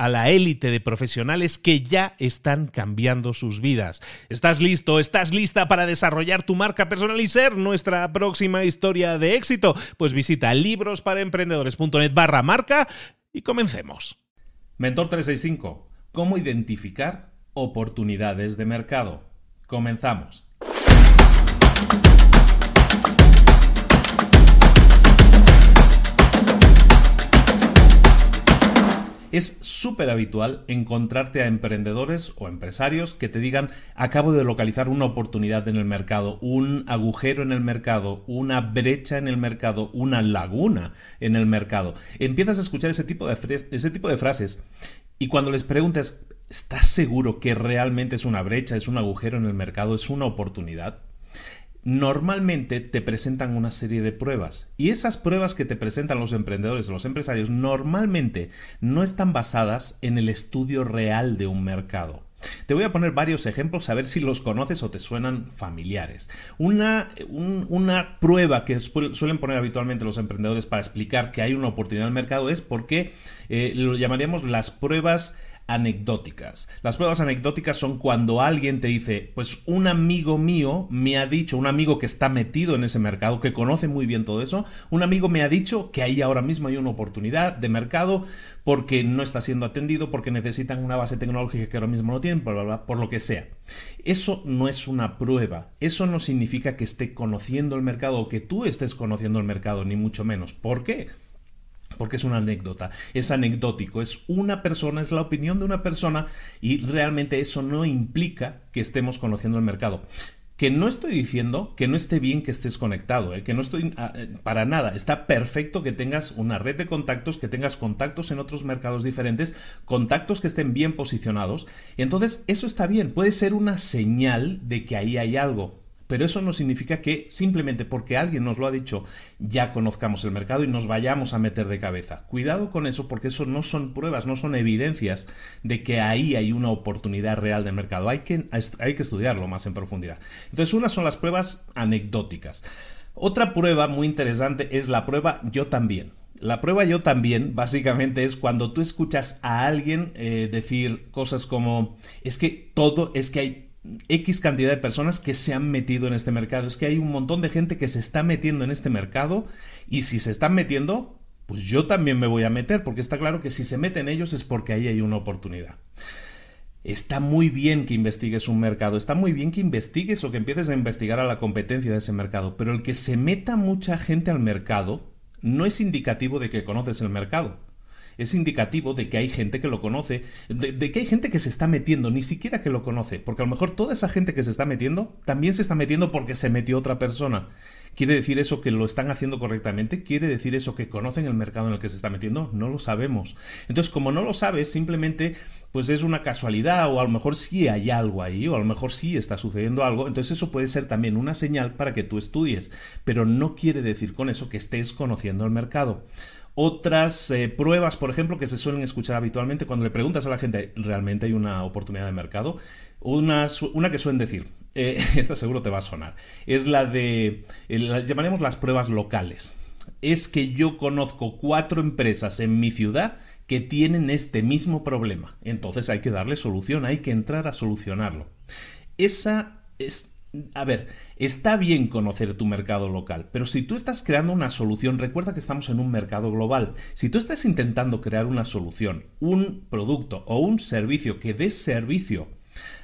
a la élite de profesionales que ya están cambiando sus vidas. ¿Estás listo? ¿Estás lista para desarrollar tu marca personal y ser nuestra próxima historia de éxito? Pues visita librosparaemprendedores.net barra marca y comencemos. Mentor 365. ¿Cómo identificar oportunidades de mercado? Comenzamos. Es súper habitual encontrarte a emprendedores o empresarios que te digan acabo de localizar una oportunidad en el mercado, un agujero en el mercado, una brecha en el mercado, una laguna en el mercado. Empiezas a escuchar ese tipo de, ese tipo de frases y cuando les preguntas, ¿estás seguro que realmente es una brecha, es un agujero en el mercado, es una oportunidad? Normalmente te presentan una serie de pruebas y esas pruebas que te presentan los emprendedores o los empresarios normalmente no están basadas en el estudio real de un mercado. Te voy a poner varios ejemplos a ver si los conoces o te suenan familiares. Una, prueba que suelen poner habitualmente los emprendedores para explicar que hay una oportunidad en el mercado es porque eh, lo llamaríamos las pruebas anecdóticas. Las pruebas anecdóticas son cuando alguien te dice, pues un amigo mío me ha dicho, un amigo que está metido en ese mercado, que conoce muy bien todo eso, un amigo me ha dicho que ahí ahora mismo hay una oportunidad de mercado porque no está siendo atendido, porque necesitan una base tecnológica que ahora mismo no tienen, por, por lo que sea. Eso no es una prueba, eso no significa que esté conociendo el mercado o que tú estés conociendo el mercado, ni mucho menos. ¿Por qué? Porque es una anécdota, es anecdótico, es una persona, es la opinión de una persona y realmente eso no implica que estemos conociendo el mercado que no estoy diciendo que no esté bien que estés conectado, ¿eh? que no estoy ah, eh, para nada. Está perfecto que tengas una red de contactos, que tengas contactos en otros mercados diferentes, contactos que estén bien posicionados. Entonces, eso está bien, puede ser una señal de que ahí hay algo pero eso no significa que simplemente porque alguien nos lo ha dicho ya conozcamos el mercado y nos vayamos a meter de cabeza. Cuidado con eso porque eso no son pruebas, no son evidencias de que ahí hay una oportunidad real de mercado. Hay que, hay que estudiarlo más en profundidad. Entonces, unas son las pruebas anecdóticas. Otra prueba muy interesante es la prueba yo también. La prueba yo también, básicamente, es cuando tú escuchas a alguien eh, decir cosas como, es que todo, es que hay X cantidad de personas que se han metido en este mercado. Es que hay un montón de gente que se está metiendo en este mercado y si se están metiendo, pues yo también me voy a meter, porque está claro que si se meten ellos es porque ahí hay una oportunidad. Está muy bien que investigues un mercado, está muy bien que investigues o que empieces a investigar a la competencia de ese mercado, pero el que se meta mucha gente al mercado no es indicativo de que conoces el mercado es indicativo de que hay gente que lo conoce, de, que hay gente que se está metiendo, ni siquiera que lo conoce, porque a lo mejor toda esa gente que se está metiendo también se está metiendo porque se metió otra persona. ¿Quiere decir eso que lo están haciendo correctamente? ¿Quiere decir eso que conocen el mercado en el que se está metiendo? No lo sabemos. Entonces, como no lo sabes, simplemente pues es una casualidad o a lo mejor sí hay algo ahí o a lo mejor sí está sucediendo algo, entonces eso puede ser también una señal para que tú estudies, pero no quiere decir con eso que estés conociendo el mercado. Otras eh, pruebas, por ejemplo, que se suelen escuchar habitualmente cuando le preguntas a la gente, ¿realmente hay una oportunidad de mercado? Una, una que suelen decir, eh, esta seguro te va a sonar, es la de, eh, la llamaremos las pruebas locales. Es que yo conozco cuatro empresas en mi ciudad que tienen este mismo problema. Entonces hay que darle solución, hay que entrar a solucionarlo. Esa es a ver, está bien conocer tu mercado local, pero si tú estás creando una solución, recuerda que estamos en un mercado global. Si tú estás intentando crear una solución, un producto o un servicio que dé servicio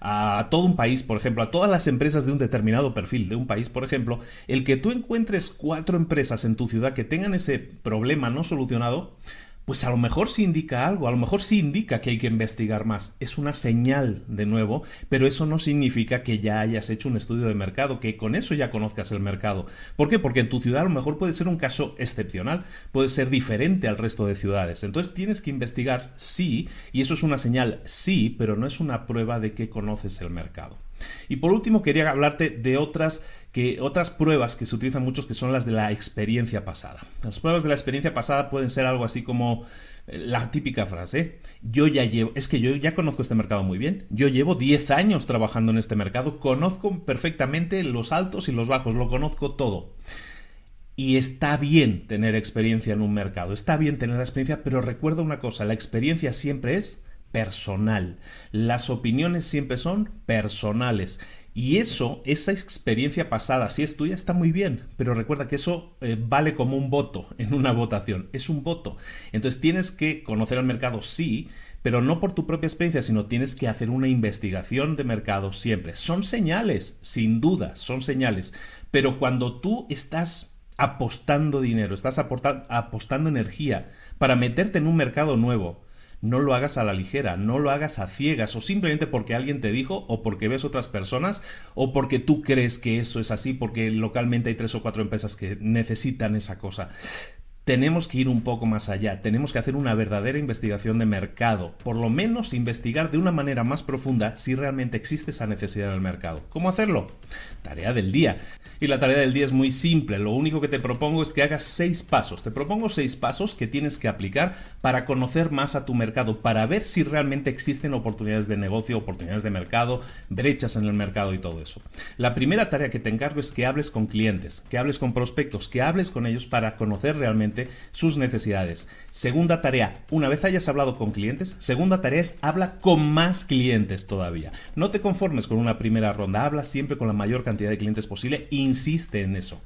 a todo un país, por ejemplo, a todas las empresas de un determinado perfil de un país, por ejemplo, el que tú encuentres cuatro empresas en tu ciudad que tengan ese problema no solucionado, pues a lo mejor sí indica algo, a lo mejor sí indica que hay que investigar más. Es una señal, de nuevo, pero eso no significa que ya hayas hecho un estudio de mercado, que con eso ya conozcas el mercado. ¿Por qué? Porque en tu ciudad a lo mejor puede ser un caso excepcional, puede ser diferente al resto de ciudades. Entonces tienes que investigar sí, y eso es una señal sí, pero no es una prueba de que conoces el mercado. Y por último quería hablarte de otras que otras pruebas que se utilizan muchos que son las de la experiencia pasada. Las pruebas de la experiencia pasada pueden ser algo así como eh, la típica frase, yo ya llevo, es que yo ya conozco este mercado muy bien, yo llevo 10 años trabajando en este mercado, conozco perfectamente los altos y los bajos, lo conozco todo. Y está bien tener experiencia en un mercado, está bien tener la experiencia, pero recuerda una cosa, la experiencia siempre es personal, las opiniones siempre son personales y eso, esa experiencia pasada, si es tuya, está muy bien, pero recuerda que eso eh, vale como un voto en una votación, es un voto. Entonces tienes que conocer el mercado, sí, pero no por tu propia experiencia, sino tienes que hacer una investigación de mercado siempre. Son señales, sin duda, son señales, pero cuando tú estás apostando dinero, estás apostando energía para meterte en un mercado nuevo, no lo hagas a la ligera, no lo hagas a ciegas o simplemente porque alguien te dijo o porque ves otras personas o porque tú crees que eso es así porque localmente hay tres o cuatro empresas que necesitan esa cosa tenemos que ir un poco más allá, tenemos que hacer una verdadera investigación de mercado, por lo menos investigar de una manera más profunda si realmente existe esa necesidad en el mercado. ¿Cómo hacerlo? Tarea del día. Y la tarea del día es muy simple, lo único que te propongo es que hagas seis pasos. Te propongo seis pasos que tienes que aplicar para conocer más a tu mercado, para ver si realmente existen oportunidades de negocio, oportunidades de mercado, brechas en el mercado y todo eso. La primera tarea que te encargo es que hables con clientes, que hables con prospectos, que hables con ellos para conocer realmente sus necesidades. Segunda tarea, una vez hayas hablado con clientes, segunda tarea es habla con más clientes todavía. No te conformes con una primera ronda, habla siempre con la mayor cantidad de clientes posible, insiste en eso.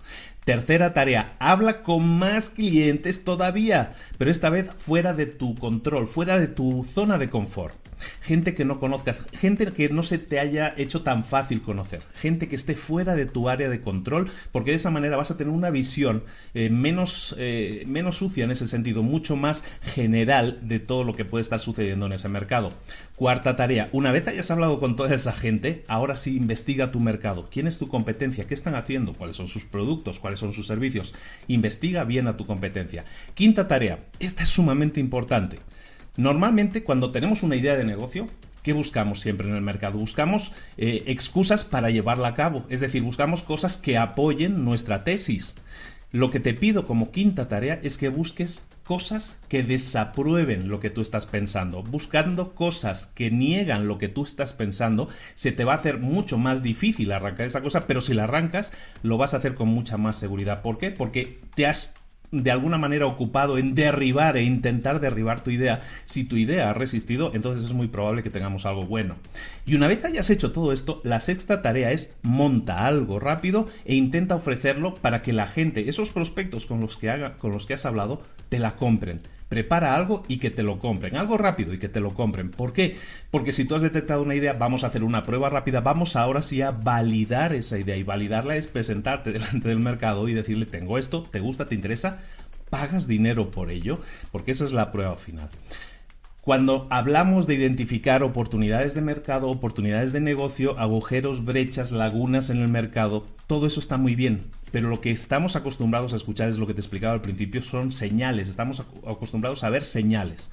Tercera tarea, habla con más clientes todavía, pero esta vez fuera de tu control, fuera de tu zona de confort gente que no conozcas, gente que no se te haya hecho tan fácil conocer, gente que esté fuera de tu área de control, porque de esa manera vas a tener una visión eh, menos, eh, menos sucia en ese sentido, mucho más general de todo lo que puede estar sucediendo en ese mercado. Cuarta tarea, una vez hayas hablado con toda esa gente, ahora sí investiga tu mercado. ¿Quién es tu competencia? ¿Qué están haciendo? ¿Cuáles son sus productos? ¿Cuáles son sus servicios? Investiga bien a tu competencia. Quinta tarea, esta es sumamente importante. Normalmente cuando tenemos una idea de negocio, ¿qué buscamos siempre en el mercado? Buscamos eh, excusas para llevarla a cabo, es decir, buscamos cosas que apoyen nuestra tesis. Lo que te pido como quinta tarea es que busques cosas que desaprueben lo que tú estás pensando. Buscando cosas que niegan lo que tú estás pensando, se te va a hacer mucho más difícil arrancar esa cosa, pero si la arrancas, lo vas a hacer con mucha más seguridad. ¿Por qué? Porque te has de alguna manera ocupado en derribar e intentar derribar tu idea, si tu idea ha resistido, entonces es muy probable que tengamos algo bueno. Y una vez hayas hecho todo esto, la sexta tarea es monta algo rápido e intenta ofrecerlo para que la gente, esos prospectos con los que, haga, con los que has hablado, te la compren prepara algo y que te lo compren, algo rápido y que te lo compren. ¿Por qué? Porque si tú has detectado una idea, vamos a hacer una prueba rápida, vamos ahora sí a validar esa idea y validarla es presentarte delante del mercado y decirle, tengo esto, ¿te gusta, te interesa? ¿Pagas dinero por ello? Porque esa es la prueba final. Cuando hablamos de identificar oportunidades de mercado, oportunidades de negocio, agujeros, brechas, lagunas en el mercado, todo eso está muy bien. Pero lo que estamos acostumbrados a escuchar es lo que te explicaba al principio, son señales, estamos acostumbrados a ver señales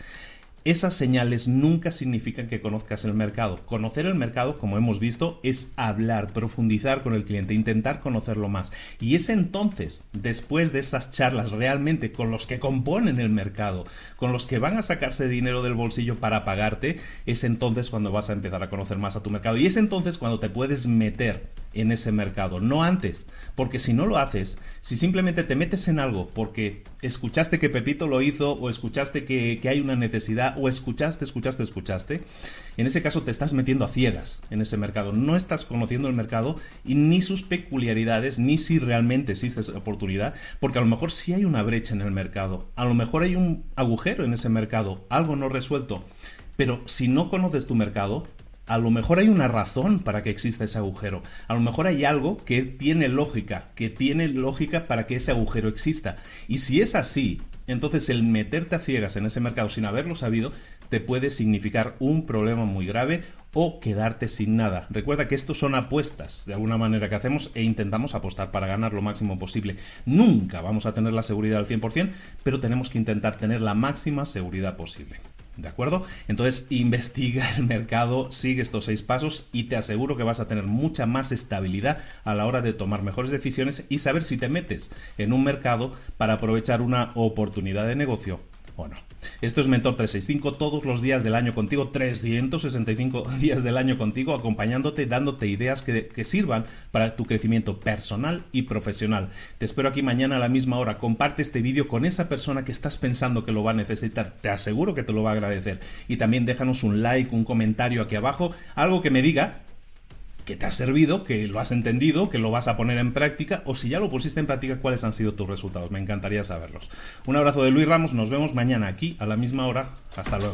esas señales nunca significan que conozcas el mercado. Conocer el mercado, como hemos visto, es hablar, profundizar con el cliente, intentar conocerlo más. Y es entonces, después de esas charlas realmente con los que componen el mercado, con los que van a sacarse dinero del bolsillo para pagarte, es entonces cuando vas a empezar a conocer más a tu mercado. Y es entonces cuando te puedes meter en ese mercado, no antes, porque si no lo haces, si simplemente te metes en algo porque escuchaste que Pepito lo hizo o escuchaste que, hay una necesidad o escuchaste, escuchaste, escuchaste, en ese caso te estás metiendo a ciegas en ese mercado, no estás conociendo el mercado y ni sus peculiaridades, ni si realmente existe esa oportunidad, porque a lo mejor sí hay una brecha en el mercado, a lo mejor hay un agujero en ese mercado, algo no resuelto. Pero si no conoces tu mercado, a lo mejor hay una razón para que exista ese agujero. A lo mejor hay algo que tiene lógica, que tiene lógica para que ese agujero exista. Y si es así, entonces el meterte a ciegas en ese mercado sin haberlo sabido te puede significar un problema muy grave o quedarte sin nada. Recuerda que estos son apuestas de alguna manera que hacemos e intentamos apostar para ganar lo máximo posible. Nunca vamos a tener la seguridad al 100%, pero tenemos que intentar tener la máxima seguridad posible. ¿De acuerdo? Entonces investiga el mercado, sigue estos seis pasos y te aseguro que vas a tener mucha más estabilidad a la hora de tomar mejores decisiones y saber si te metes en un mercado para aprovechar una oportunidad de negocio o no. Esto es Mentor 365 todos los días del año contigo, 365 días del año contigo, acompañándote, dándote ideas que, que, sirvan para tu crecimiento personal y profesional. Te espero aquí mañana a la misma hora. Comparte este vídeo con esa persona que estás pensando que lo va a necesitar. Te aseguro que te lo va a agradecer. Y también déjanos un like, un comentario aquí abajo, algo que me diga te ha servido, que lo has entendido, que lo vas a poner en práctica o si ya lo pusiste en práctica, cuáles han sido tus resultados. Me encantaría saberlos. Un abrazo de Luis Ramos, nos vemos mañana aquí a la misma hora. Hasta luego.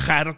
viajar